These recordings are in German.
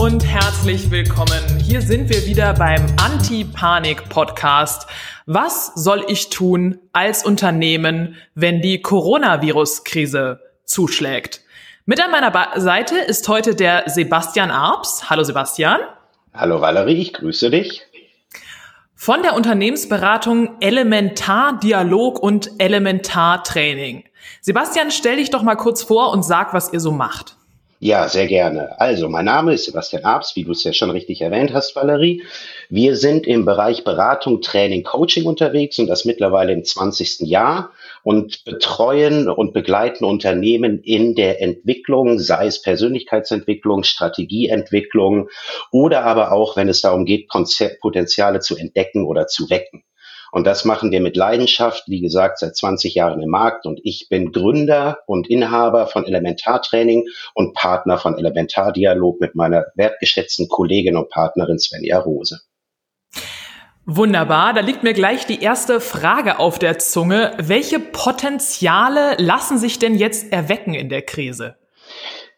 und herzlich willkommen. Hier sind wir wieder beim Anti-Panik-Podcast. Was soll ich tun als Unternehmen, wenn die Coronavirus-Krise zuschlägt? Mit an meiner Seite ist heute der Sebastian Arps. Hallo Sebastian. Hallo Valerie, ich grüße dich. Von der Unternehmensberatung Elementar Dialog und Elementar Training. Sebastian, stell dich doch mal kurz vor und sag, was ihr so macht. Ja, sehr gerne. Also, mein Name ist Sebastian Abs, wie du es ja schon richtig erwähnt hast, Valerie. Wir sind im Bereich Beratung, Training, Coaching unterwegs und das mittlerweile im 20. Jahr und betreuen und begleiten Unternehmen in der Entwicklung, sei es Persönlichkeitsentwicklung, Strategieentwicklung oder aber auch, wenn es darum geht, Potenziale zu entdecken oder zu wecken. Und das machen wir mit Leidenschaft, wie gesagt, seit 20 Jahren im Markt. Und ich bin Gründer und Inhaber von Elementartraining und Partner von Elementardialog mit meiner wertgeschätzten Kollegin und Partnerin Svenja Rose. Wunderbar, da liegt mir gleich die erste Frage auf der Zunge. Welche Potenziale lassen sich denn jetzt erwecken in der Krise?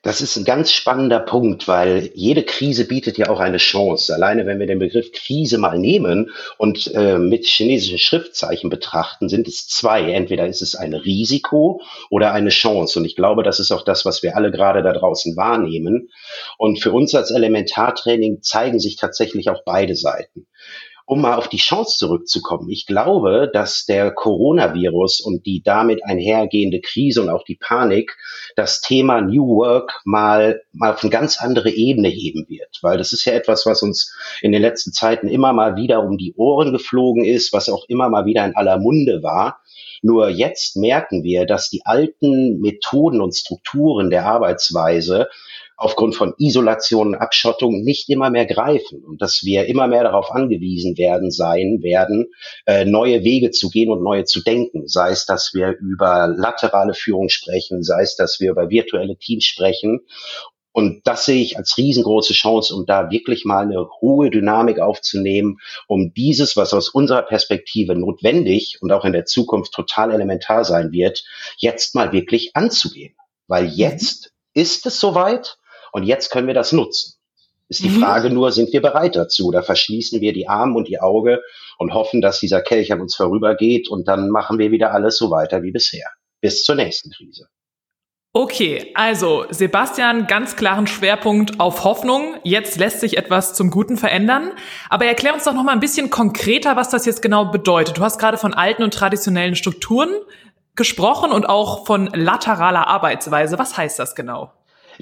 Das ist ein ganz spannender Punkt, weil jede Krise bietet ja auch eine Chance. Alleine wenn wir den Begriff Krise mal nehmen und äh, mit chinesischen Schriftzeichen betrachten, sind es zwei. Entweder ist es ein Risiko oder eine Chance. Und ich glaube, das ist auch das, was wir alle gerade da draußen wahrnehmen. Und für uns als Elementartraining zeigen sich tatsächlich auch beide Seiten um mal auf die Chance zurückzukommen. Ich glaube, dass der Coronavirus und die damit einhergehende Krise und auch die Panik das Thema New Work mal, mal auf eine ganz andere Ebene heben wird. Weil das ist ja etwas, was uns in den letzten Zeiten immer mal wieder um die Ohren geflogen ist, was auch immer mal wieder in aller Munde war. Nur jetzt merken wir, dass die alten Methoden und Strukturen der Arbeitsweise aufgrund von Isolation und Abschottung nicht immer mehr greifen und dass wir immer mehr darauf angewiesen werden sein werden, äh, neue Wege zu gehen und neue zu denken. Sei es, dass wir über laterale Führung sprechen, sei es, dass wir über virtuelle Teams sprechen. Und das sehe ich als riesengroße Chance, um da wirklich mal eine hohe Dynamik aufzunehmen, um dieses, was aus unserer Perspektive notwendig und auch in der Zukunft total elementar sein wird, jetzt mal wirklich anzugehen. Weil mhm. jetzt ist es soweit und jetzt können wir das nutzen. Ist die mhm. Frage nur, sind wir bereit dazu? Oder verschließen wir die Arme und die Auge und hoffen, dass dieser Kelch an uns vorübergeht und dann machen wir wieder alles so weiter wie bisher. Bis zur nächsten Krise. Okay, also Sebastian, ganz klaren Schwerpunkt auf Hoffnung. Jetzt lässt sich etwas zum Guten verändern. Aber erklär uns doch noch mal ein bisschen konkreter, was das jetzt genau bedeutet. Du hast gerade von alten und traditionellen Strukturen gesprochen und auch von lateraler Arbeitsweise. Was heißt das genau?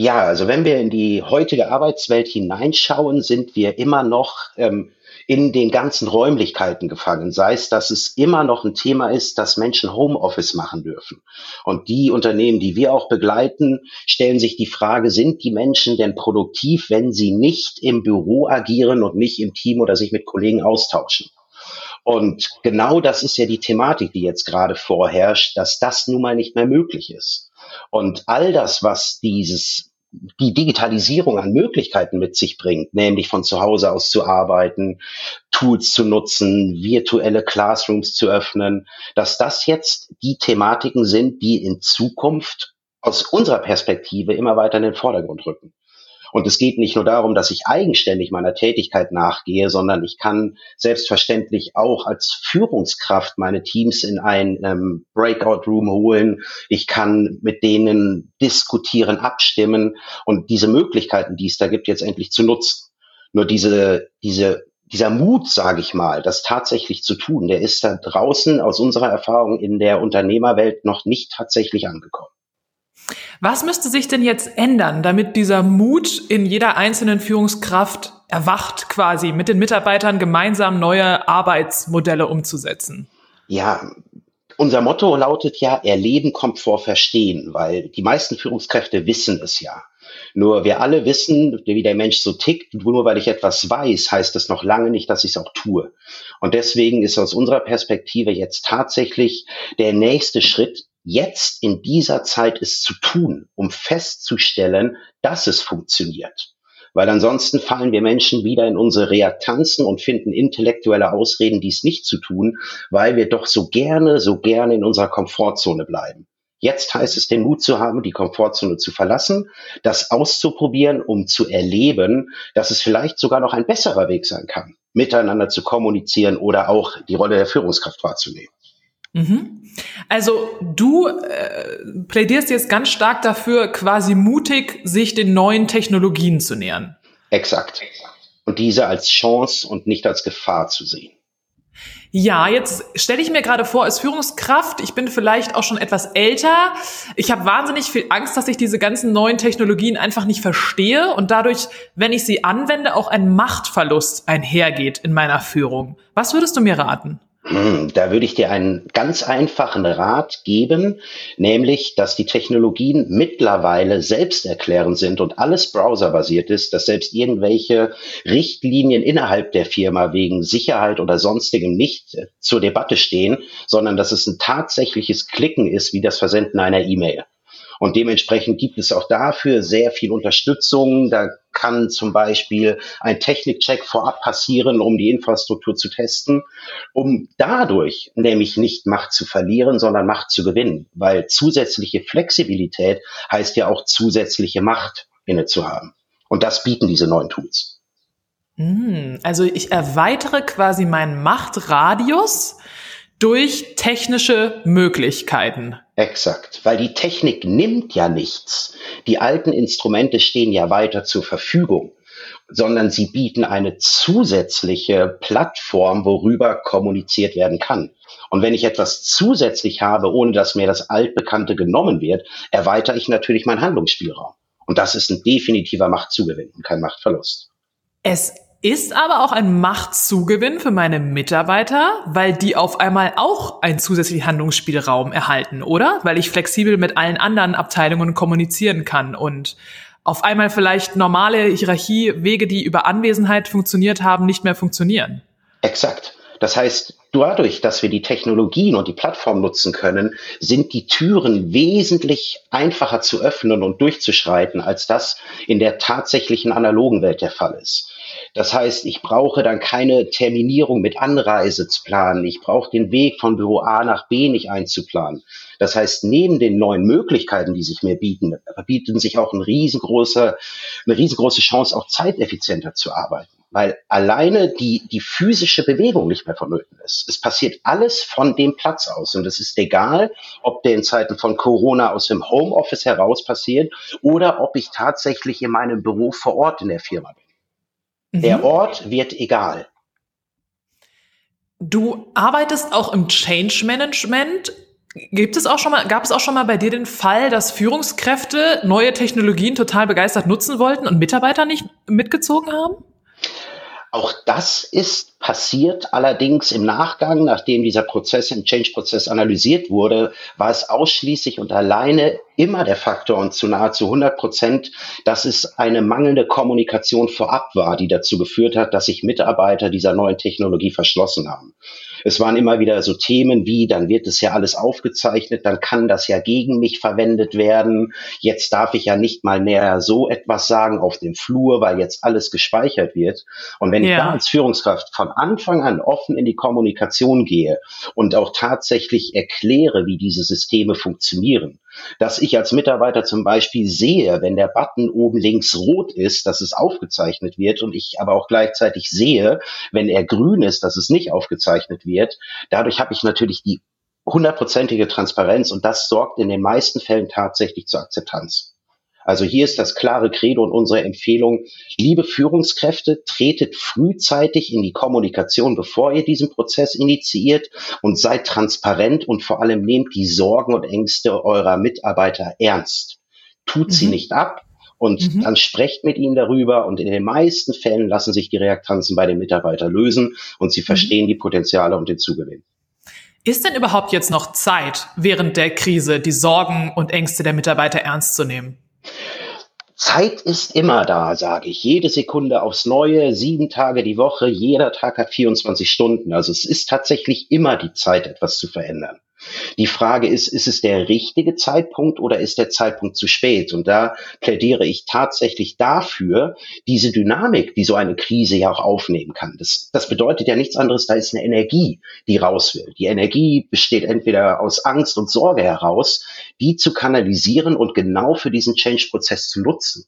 Ja, also wenn wir in die heutige Arbeitswelt hineinschauen, sind wir immer noch ähm, in den ganzen Räumlichkeiten gefangen. Sei es, dass es immer noch ein Thema ist, dass Menschen Homeoffice machen dürfen. Und die Unternehmen, die wir auch begleiten, stellen sich die Frage, sind die Menschen denn produktiv, wenn sie nicht im Büro agieren und nicht im Team oder sich mit Kollegen austauschen? Und genau das ist ja die Thematik, die jetzt gerade vorherrscht, dass das nun mal nicht mehr möglich ist. Und all das, was dieses die Digitalisierung an Möglichkeiten mit sich bringt, nämlich von zu Hause aus zu arbeiten, Tools zu nutzen, virtuelle Classrooms zu öffnen, dass das jetzt die Thematiken sind, die in Zukunft aus unserer Perspektive immer weiter in den Vordergrund rücken. Und es geht nicht nur darum, dass ich eigenständig meiner Tätigkeit nachgehe, sondern ich kann selbstverständlich auch als Führungskraft meine Teams in ein ähm, Breakout Room holen. Ich kann mit denen diskutieren, abstimmen und diese Möglichkeiten, die es da gibt, jetzt endlich zu nutzen. Nur diese, diese dieser Mut, sage ich mal, das tatsächlich zu tun, der ist da draußen aus unserer Erfahrung in der Unternehmerwelt noch nicht tatsächlich angekommen. Was müsste sich denn jetzt ändern, damit dieser Mut in jeder einzelnen Führungskraft erwacht, quasi mit den Mitarbeitern gemeinsam neue Arbeitsmodelle umzusetzen? Ja, unser Motto lautet ja, Erleben kommt vor Verstehen, weil die meisten Führungskräfte wissen es ja. Nur wir alle wissen, wie der Mensch so tickt. Nur weil ich etwas weiß, heißt das noch lange nicht, dass ich es auch tue. Und deswegen ist aus unserer Perspektive jetzt tatsächlich der nächste Schritt, jetzt in dieser Zeit es zu tun, um festzustellen, dass es funktioniert. Weil ansonsten fallen wir Menschen wieder in unsere Reaktanzen und finden intellektuelle Ausreden, dies nicht zu tun, weil wir doch so gerne, so gerne in unserer Komfortzone bleiben. Jetzt heißt es, den Mut zu haben, die Komfortzone zu verlassen, das auszuprobieren, um zu erleben, dass es vielleicht sogar noch ein besserer Weg sein kann, miteinander zu kommunizieren oder auch die Rolle der Führungskraft wahrzunehmen. Mhm. Also du äh, plädierst jetzt ganz stark dafür, quasi mutig sich den neuen Technologien zu nähern. Exakt. Und diese als Chance und nicht als Gefahr zu sehen. Ja, jetzt stelle ich mir gerade vor, als Führungskraft, ich bin vielleicht auch schon etwas älter, ich habe wahnsinnig viel Angst, dass ich diese ganzen neuen Technologien einfach nicht verstehe und dadurch, wenn ich sie anwende, auch ein Machtverlust einhergeht in meiner Führung. Was würdest du mir raten? Hm, da würde ich dir einen ganz einfachen Rat geben, nämlich, dass die Technologien mittlerweile selbsterklärend sind und alles browserbasiert ist, dass selbst irgendwelche Richtlinien innerhalb der Firma wegen Sicherheit oder sonstigem nicht zur Debatte stehen, sondern dass es ein tatsächliches Klicken ist, wie das Versenden einer E-Mail. Und dementsprechend gibt es auch dafür sehr viel Unterstützung. Da kann zum Beispiel ein Technikcheck vorab passieren, um die Infrastruktur zu testen, um dadurch nämlich nicht Macht zu verlieren, sondern Macht zu gewinnen. Weil zusätzliche Flexibilität heißt ja auch zusätzliche Macht inne zu haben. Und das bieten diese neuen Tools. Hm, also ich erweitere quasi meinen Machtradius durch technische Möglichkeiten. Exakt, weil die Technik nimmt ja nichts. Die alten Instrumente stehen ja weiter zur Verfügung, sondern sie bieten eine zusätzliche Plattform, worüber kommuniziert werden kann. Und wenn ich etwas zusätzlich habe, ohne dass mir das Altbekannte genommen wird, erweitere ich natürlich meinen Handlungsspielraum. Und das ist ein definitiver Machtzugewinn und kein Machtverlust. Es ist aber auch ein Machtzugewinn für meine Mitarbeiter, weil die auf einmal auch einen zusätzlichen Handlungsspielraum erhalten, oder? Weil ich flexibel mit allen anderen Abteilungen kommunizieren kann und auf einmal vielleicht normale Hierarchiewege, die über Anwesenheit funktioniert haben, nicht mehr funktionieren. Exakt. Das heißt, dadurch, dass wir die Technologien und die Plattform nutzen können, sind die Türen wesentlich einfacher zu öffnen und durchzuschreiten, als das in der tatsächlichen analogen Welt der Fall ist. Das heißt, ich brauche dann keine Terminierung mit Anreise zu planen. Ich brauche den Weg von Büro A nach B nicht einzuplanen. Das heißt, neben den neuen Möglichkeiten, die sich mir bieten, bieten sich auch eine riesengroße, eine riesengroße Chance, auch zeiteffizienter zu arbeiten weil alleine die, die physische Bewegung nicht mehr vonnöten ist. Es passiert alles von dem Platz aus und es ist egal, ob der in Zeiten von Corona aus dem Homeoffice heraus passiert oder ob ich tatsächlich in meinem Büro vor Ort in der Firma bin. Mhm. Der Ort wird egal. Du arbeitest auch im Change Management. Gibt es auch schon mal, gab es auch schon mal bei dir den Fall, dass Führungskräfte neue Technologien total begeistert nutzen wollten und Mitarbeiter nicht mitgezogen haben? Auch das ist passiert. Allerdings im Nachgang, nachdem dieser Prozess im Change-Prozess analysiert wurde, war es ausschließlich und alleine immer der Faktor und zu nahezu 100 Prozent, dass es eine mangelnde Kommunikation vorab war, die dazu geführt hat, dass sich Mitarbeiter dieser neuen Technologie verschlossen haben. Es waren immer wieder so Themen wie, dann wird es ja alles aufgezeichnet, dann kann das ja gegen mich verwendet werden. Jetzt darf ich ja nicht mal mehr so etwas sagen auf dem Flur, weil jetzt alles gespeichert wird. Und wenn ja. ich da als Führungskraft von Anfang an offen in die Kommunikation gehe und auch tatsächlich erkläre, wie diese Systeme funktionieren, dass ich als Mitarbeiter zum Beispiel sehe, wenn der Button oben links rot ist, dass es aufgezeichnet wird und ich aber auch gleichzeitig sehe, wenn er grün ist, dass es nicht aufgezeichnet wird. Dadurch habe ich natürlich die hundertprozentige Transparenz und das sorgt in den meisten Fällen tatsächlich zur Akzeptanz. Also hier ist das klare Credo und unsere Empfehlung, liebe Führungskräfte, tretet frühzeitig in die Kommunikation, bevor ihr diesen Prozess initiiert und seid transparent und vor allem nehmt die Sorgen und Ängste eurer Mitarbeiter ernst. Tut mhm. sie nicht ab, und mhm. dann sprecht mit ihnen darüber und in den meisten Fällen lassen sich die Reaktanzen bei den Mitarbeitern lösen und sie mhm. verstehen die Potenziale und den Zugewinn. Ist denn überhaupt jetzt noch Zeit, während der Krise die Sorgen und Ängste der Mitarbeiter ernst zu nehmen? Zeit ist immer da, sage ich. Jede Sekunde aufs Neue, sieben Tage die Woche, jeder Tag hat 24 Stunden. Also es ist tatsächlich immer die Zeit, etwas zu verändern. Die Frage ist, ist es der richtige Zeitpunkt oder ist der Zeitpunkt zu spät? Und da plädiere ich tatsächlich dafür, diese Dynamik, die so eine Krise ja auch aufnehmen kann. Das, das bedeutet ja nichts anderes, da ist eine Energie, die raus will. Die Energie besteht entweder aus Angst und Sorge heraus, die zu kanalisieren und genau für diesen Change-Prozess zu nutzen.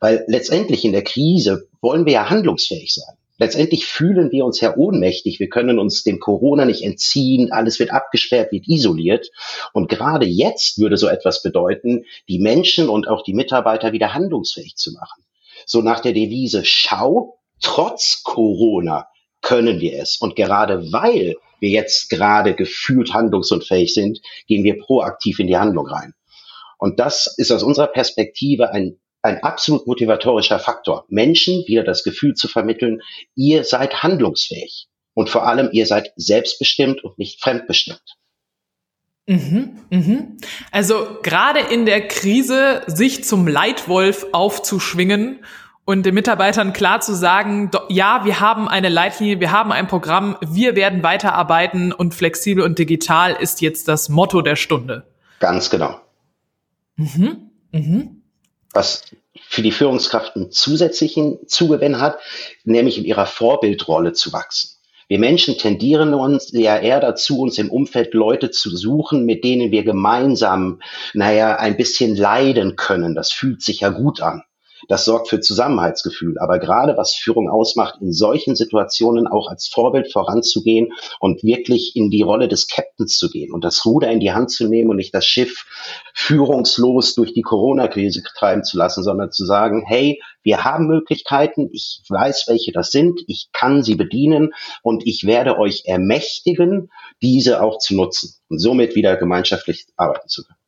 Weil letztendlich in der Krise wollen wir ja handlungsfähig sein. Letztendlich fühlen wir uns ja ohnmächtig. Wir können uns dem Corona nicht entziehen. Alles wird abgesperrt, wird isoliert. Und gerade jetzt würde so etwas bedeuten, die Menschen und auch die Mitarbeiter wieder handlungsfähig zu machen. So nach der Devise, schau, trotz Corona können wir es. Und gerade weil wir jetzt gerade gefühlt handlungsunfähig sind, gehen wir proaktiv in die Handlung rein. Und das ist aus unserer Perspektive ein ein absolut motivatorischer Faktor, Menschen wieder das Gefühl zu vermitteln, ihr seid handlungsfähig und vor allem ihr seid selbstbestimmt und nicht fremdbestimmt. Mhm, mhm. Also gerade in der Krise sich zum Leitwolf aufzuschwingen und den Mitarbeitern klar zu sagen, ja, wir haben eine Leitlinie, wir haben ein Programm, wir werden weiterarbeiten und flexibel und digital ist jetzt das Motto der Stunde. Ganz genau. Mhm, mhm was für die Führungskraft einen zusätzlichen Zugewinn hat, nämlich in ihrer Vorbildrolle zu wachsen. Wir Menschen tendieren uns ja eher dazu, uns im Umfeld Leute zu suchen, mit denen wir gemeinsam, naja, ein bisschen leiden können. Das fühlt sich ja gut an. Das sorgt für Zusammenhaltsgefühl. Aber gerade was Führung ausmacht, in solchen Situationen auch als Vorbild voranzugehen und wirklich in die Rolle des Captains zu gehen und das Ruder in die Hand zu nehmen und nicht das Schiff führungslos durch die Corona-Krise treiben zu lassen, sondern zu sagen, hey, wir haben Möglichkeiten, ich weiß, welche das sind, ich kann sie bedienen und ich werde euch ermächtigen, diese auch zu nutzen und somit wieder gemeinschaftlich arbeiten zu können.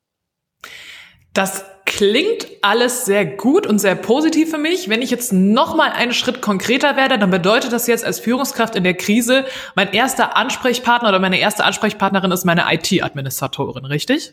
Das klingt alles sehr gut und sehr positiv für mich. Wenn ich jetzt noch mal einen Schritt konkreter werde, dann bedeutet das jetzt als Führungskraft in der Krise, mein erster Ansprechpartner oder meine erste Ansprechpartnerin ist meine IT-Administratorin, richtig?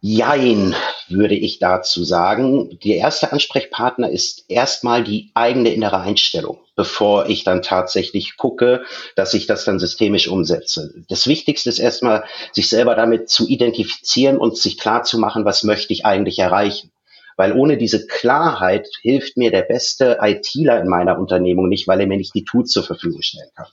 Jein, würde ich dazu sagen. Der erste Ansprechpartner ist erstmal die eigene innere Einstellung, bevor ich dann tatsächlich gucke, dass ich das dann systemisch umsetze. Das Wichtigste ist erstmal, sich selber damit zu identifizieren und sich klar zu machen, was möchte ich eigentlich erreichen. Weil ohne diese Klarheit hilft mir der beste ITler in meiner Unternehmung nicht, weil er mir nicht die Tools zur Verfügung stellen kann.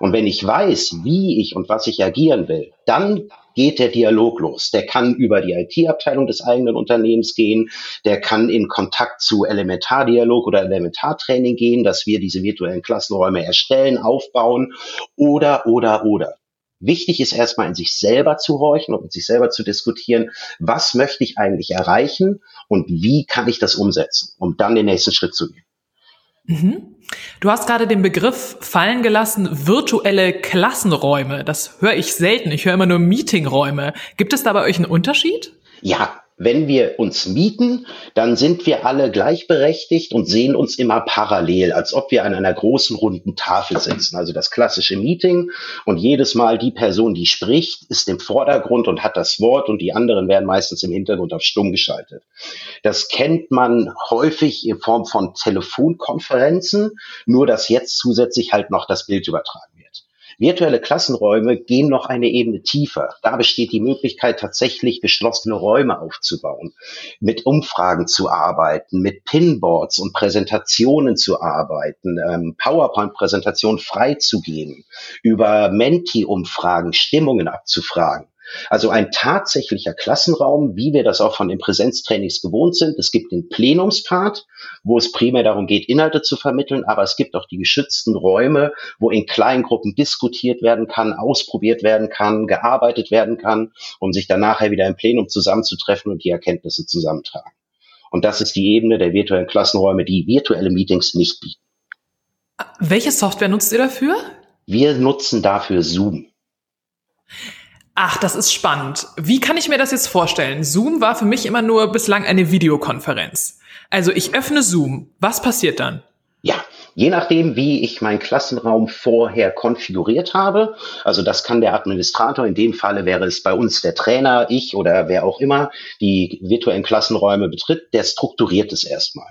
Und wenn ich weiß, wie ich und was ich agieren will, dann geht der Dialog los. Der kann über die IT-Abteilung des eigenen Unternehmens gehen, der kann in Kontakt zu Elementardialog oder Elementartraining gehen, dass wir diese virtuellen Klassenräume erstellen, aufbauen oder, oder, oder. Wichtig ist erstmal in sich selber zu horchen und mit sich selber zu diskutieren, was möchte ich eigentlich erreichen und wie kann ich das umsetzen, um dann den nächsten Schritt zu gehen. Mhm. Du hast gerade den Begriff fallen gelassen, virtuelle Klassenräume. Das höre ich selten. Ich höre immer nur Meetingräume. Gibt es da bei euch einen Unterschied? Ja, wenn wir uns mieten, dann sind wir alle gleichberechtigt und sehen uns immer parallel, als ob wir an einer großen runden Tafel sitzen. Also das klassische Meeting und jedes Mal die Person, die spricht, ist im Vordergrund und hat das Wort und die anderen werden meistens im Hintergrund auf stumm geschaltet. Das kennt man häufig in Form von Telefonkonferenzen, nur dass jetzt zusätzlich halt noch das Bild übertragen Virtuelle Klassenräume gehen noch eine Ebene tiefer. Da besteht die Möglichkeit, tatsächlich geschlossene Räume aufzubauen, mit Umfragen zu arbeiten, mit Pinboards und Präsentationen zu arbeiten, ähm, PowerPoint-Präsentationen freizugeben, über Menti-Umfragen Stimmungen abzufragen. Also ein tatsächlicher Klassenraum, wie wir das auch von den Präsenztrainings gewohnt sind. Es gibt den Plenumspart, wo es primär darum geht, Inhalte zu vermitteln, aber es gibt auch die geschützten Räume, wo in kleinen Gruppen diskutiert werden kann, ausprobiert werden kann, gearbeitet werden kann, um sich dann nachher wieder im Plenum zusammenzutreffen und die Erkenntnisse zusammentragen. Und das ist die Ebene der virtuellen Klassenräume, die virtuelle Meetings nicht bieten. Welche Software nutzt ihr dafür? Wir nutzen dafür Zoom. Ach, das ist spannend. Wie kann ich mir das jetzt vorstellen? Zoom war für mich immer nur bislang eine Videokonferenz. Also ich öffne Zoom. Was passiert dann? Ja, je nachdem, wie ich meinen Klassenraum vorher konfiguriert habe. Also das kann der Administrator, in dem Falle wäre es bei uns der Trainer, ich oder wer auch immer die virtuellen Klassenräume betritt, der strukturiert es erstmal.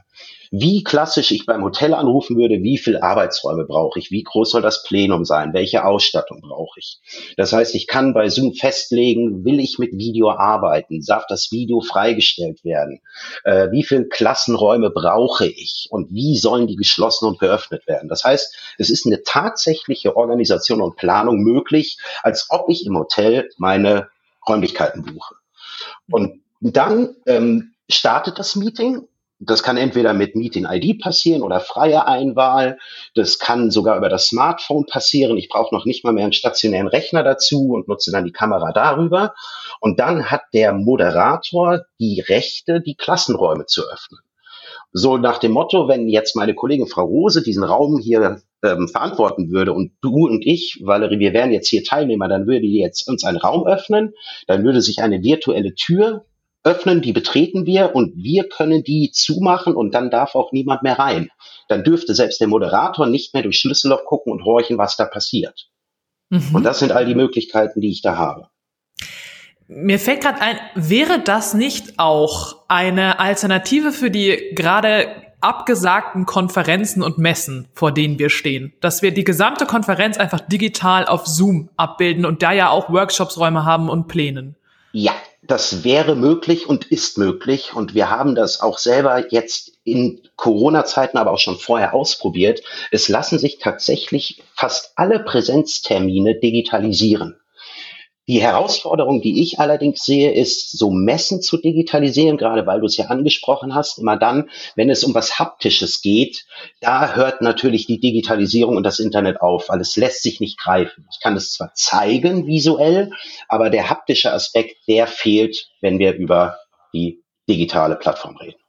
Wie klassisch ich beim Hotel anrufen würde, wie viel Arbeitsräume brauche ich, wie groß soll das Plenum sein, welche Ausstattung brauche ich. Das heißt, ich kann bei Zoom festlegen, will ich mit Video arbeiten, darf das Video freigestellt werden, äh, wie viele Klassenräume brauche ich und wie sollen die geschlossen und geöffnet werden. Das heißt, es ist eine tatsächliche Organisation und Planung möglich, als ob ich im Hotel meine Räumlichkeiten buche. Und dann ähm, startet das Meeting. Das kann entweder mit Meeting ID passieren oder freie Einwahl. Das kann sogar über das Smartphone passieren. Ich brauche noch nicht mal mehr einen stationären Rechner dazu und nutze dann die Kamera darüber. Und dann hat der Moderator die Rechte, die Klassenräume zu öffnen. So nach dem Motto, wenn jetzt meine Kollegin Frau Rose diesen Raum hier ähm, verantworten würde und du und ich, Valerie, wir wären jetzt hier Teilnehmer, dann würde die jetzt uns einen Raum öffnen, dann würde sich eine virtuelle Tür öffnen, die betreten wir und wir können die zumachen und dann darf auch niemand mehr rein. Dann dürfte selbst der Moderator nicht mehr durch Schlüsselloch gucken und horchen, was da passiert. Mhm. Und das sind all die Möglichkeiten, die ich da habe. Mir fällt gerade ein, wäre das nicht auch eine Alternative für die gerade abgesagten Konferenzen und Messen, vor denen wir stehen? Dass wir die gesamte Konferenz einfach digital auf Zoom abbilden und da ja auch Workshopsräume haben und Plänen. Ja, das wäre möglich und ist möglich. Und wir haben das auch selber jetzt in Corona-Zeiten, aber auch schon vorher ausprobiert. Es lassen sich tatsächlich fast alle Präsenztermine digitalisieren. Die Herausforderung, die ich allerdings sehe, ist, so Messen zu digitalisieren, gerade weil du es ja angesprochen hast, immer dann, wenn es um was Haptisches geht, da hört natürlich die Digitalisierung und das Internet auf, weil es lässt sich nicht greifen. Ich kann es zwar zeigen visuell, aber der haptische Aspekt, der fehlt, wenn wir über die digitale Plattform reden.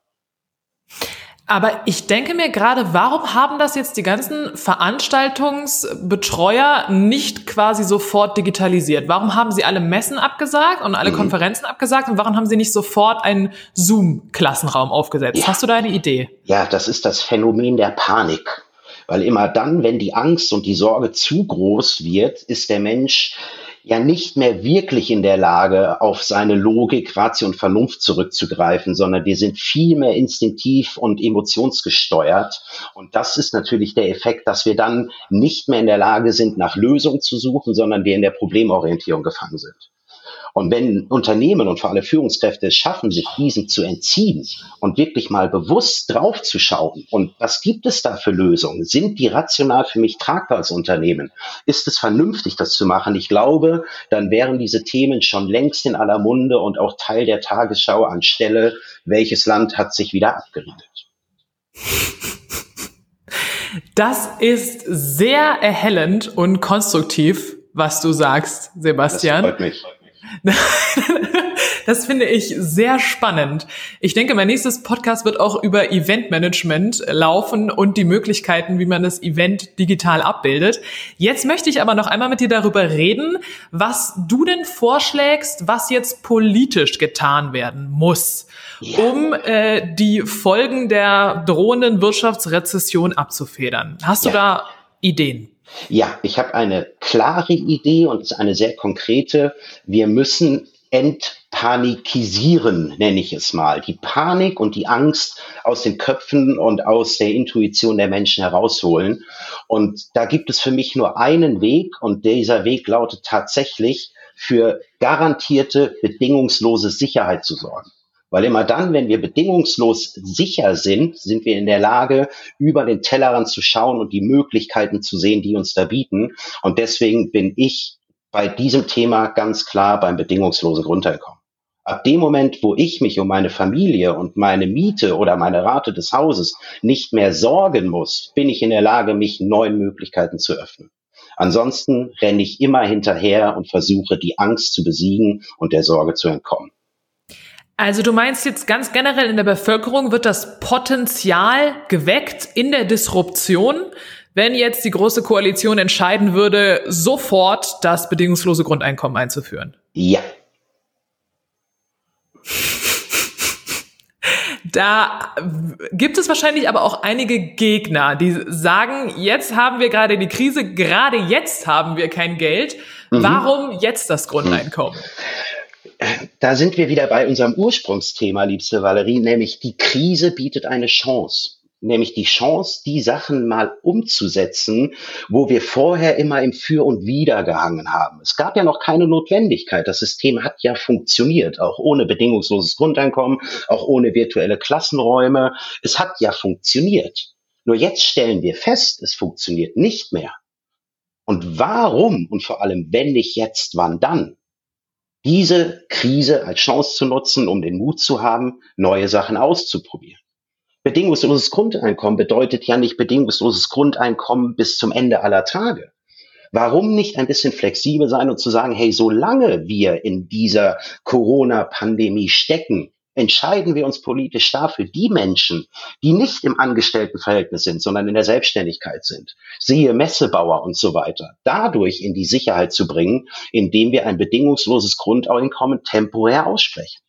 Aber ich denke mir gerade, warum haben das jetzt die ganzen Veranstaltungsbetreuer nicht quasi sofort digitalisiert? Warum haben sie alle Messen abgesagt und alle mhm. Konferenzen abgesagt und warum haben sie nicht sofort einen Zoom-Klassenraum aufgesetzt? Ja. Hast du da eine Idee? Ja, das ist das Phänomen der Panik. Weil immer dann, wenn die Angst und die Sorge zu groß wird, ist der Mensch ja nicht mehr wirklich in der Lage, auf seine Logik, Ratio und Vernunft zurückzugreifen, sondern wir sind viel mehr instinktiv und emotionsgesteuert. Und das ist natürlich der Effekt, dass wir dann nicht mehr in der Lage sind, nach Lösungen zu suchen, sondern wir in der Problemorientierung gefangen sind. Und wenn Unternehmen und vor allem Führungskräfte es schaffen, sich diesen zu entziehen und wirklich mal bewusst draufzuschauen, und was gibt es da für Lösungen? Sind die rational für mich tragbar als Unternehmen? Ist es vernünftig, das zu machen? Ich glaube, dann wären diese Themen schon längst in aller Munde und auch Teil der Tagesschau anstelle, welches Land hat sich wieder abgeriegelt. Das ist sehr erhellend und konstruktiv, was du sagst, Sebastian. Das freut mich. Das finde ich sehr spannend. Ich denke, mein nächstes Podcast wird auch über Eventmanagement laufen und die Möglichkeiten, wie man das Event digital abbildet. Jetzt möchte ich aber noch einmal mit dir darüber reden, was du denn vorschlägst, was jetzt politisch getan werden muss, ja. um äh, die Folgen der drohenden Wirtschaftsrezession abzufedern. Hast du ja. da Ideen? Ja, ich habe eine klare Idee und eine sehr konkrete. Wir müssen entpanikisieren, nenne ich es mal. Die Panik und die Angst aus den Köpfen und aus der Intuition der Menschen herausholen. Und da gibt es für mich nur einen Weg und dieser Weg lautet tatsächlich für garantierte, bedingungslose Sicherheit zu sorgen. Weil immer dann, wenn wir bedingungslos sicher sind, sind wir in der Lage, über den Tellerrand zu schauen und die Möglichkeiten zu sehen, die uns da bieten. Und deswegen bin ich bei diesem Thema ganz klar beim bedingungslosen Grundeinkommen. Ab dem Moment, wo ich mich um meine Familie und meine Miete oder meine Rate des Hauses nicht mehr sorgen muss, bin ich in der Lage, mich neuen Möglichkeiten zu öffnen. Ansonsten renne ich immer hinterher und versuche, die Angst zu besiegen und der Sorge zu entkommen. Also du meinst jetzt ganz generell in der Bevölkerung wird das Potenzial geweckt in der Disruption, wenn jetzt die Große Koalition entscheiden würde, sofort das bedingungslose Grundeinkommen einzuführen? Ja. Da gibt es wahrscheinlich aber auch einige Gegner, die sagen, jetzt haben wir gerade die Krise, gerade jetzt haben wir kein Geld. Mhm. Warum jetzt das Grundeinkommen? Da sind wir wieder bei unserem Ursprungsthema, liebste Valerie, nämlich die Krise bietet eine Chance. nämlich die Chance, die Sachen mal umzusetzen, wo wir vorher immer im Für und Wider gehangen haben. Es gab ja noch keine Notwendigkeit. Das System hat ja funktioniert, auch ohne bedingungsloses Grundeinkommen, auch ohne virtuelle Klassenräume. Es hat ja funktioniert. Nur jetzt stellen wir fest, es funktioniert nicht mehr. Und warum und vor allem, wenn nicht jetzt, wann dann? Diese Krise als Chance zu nutzen, um den Mut zu haben, neue Sachen auszuprobieren. Bedingungsloses Grundeinkommen bedeutet ja nicht bedingungsloses Grundeinkommen bis zum Ende aller Tage. Warum nicht ein bisschen flexibel sein und zu sagen, hey, solange wir in dieser Corona-Pandemie stecken, entscheiden wir uns politisch dafür, die Menschen, die nicht im Angestelltenverhältnis sind, sondern in der Selbstständigkeit sind, siehe Messebauer und so weiter, dadurch in die Sicherheit zu bringen, indem wir ein bedingungsloses Grundeinkommen temporär aussprechen.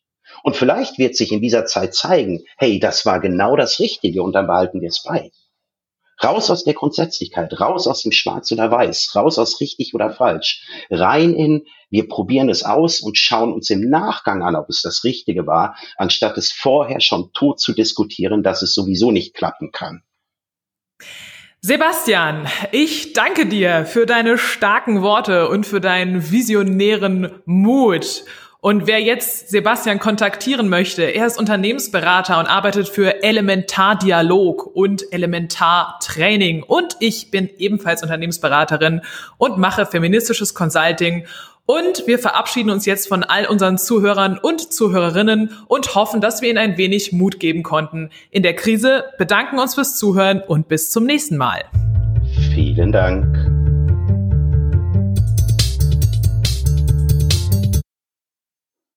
Und vielleicht wird sich in dieser Zeit zeigen, hey, das war genau das Richtige und dann behalten wir es bei. Raus aus der Grundsätzlichkeit, raus aus dem Schwarz oder Weiß, raus aus richtig oder falsch, rein in, wir probieren es aus und schauen uns im Nachgang an, ob es das Richtige war, anstatt es vorher schon tot zu diskutieren, dass es sowieso nicht klappen kann. Sebastian, ich danke dir für deine starken Worte und für deinen visionären Mut. Und wer jetzt Sebastian kontaktieren möchte, er ist Unternehmensberater und arbeitet für Elementar Dialog und Elementar Training. Und ich bin ebenfalls Unternehmensberaterin und mache feministisches Consulting. Und wir verabschieden uns jetzt von all unseren Zuhörern und Zuhörerinnen und hoffen, dass wir ihnen ein wenig Mut geben konnten in der Krise, bedanken uns fürs Zuhören und bis zum nächsten Mal. Vielen Dank.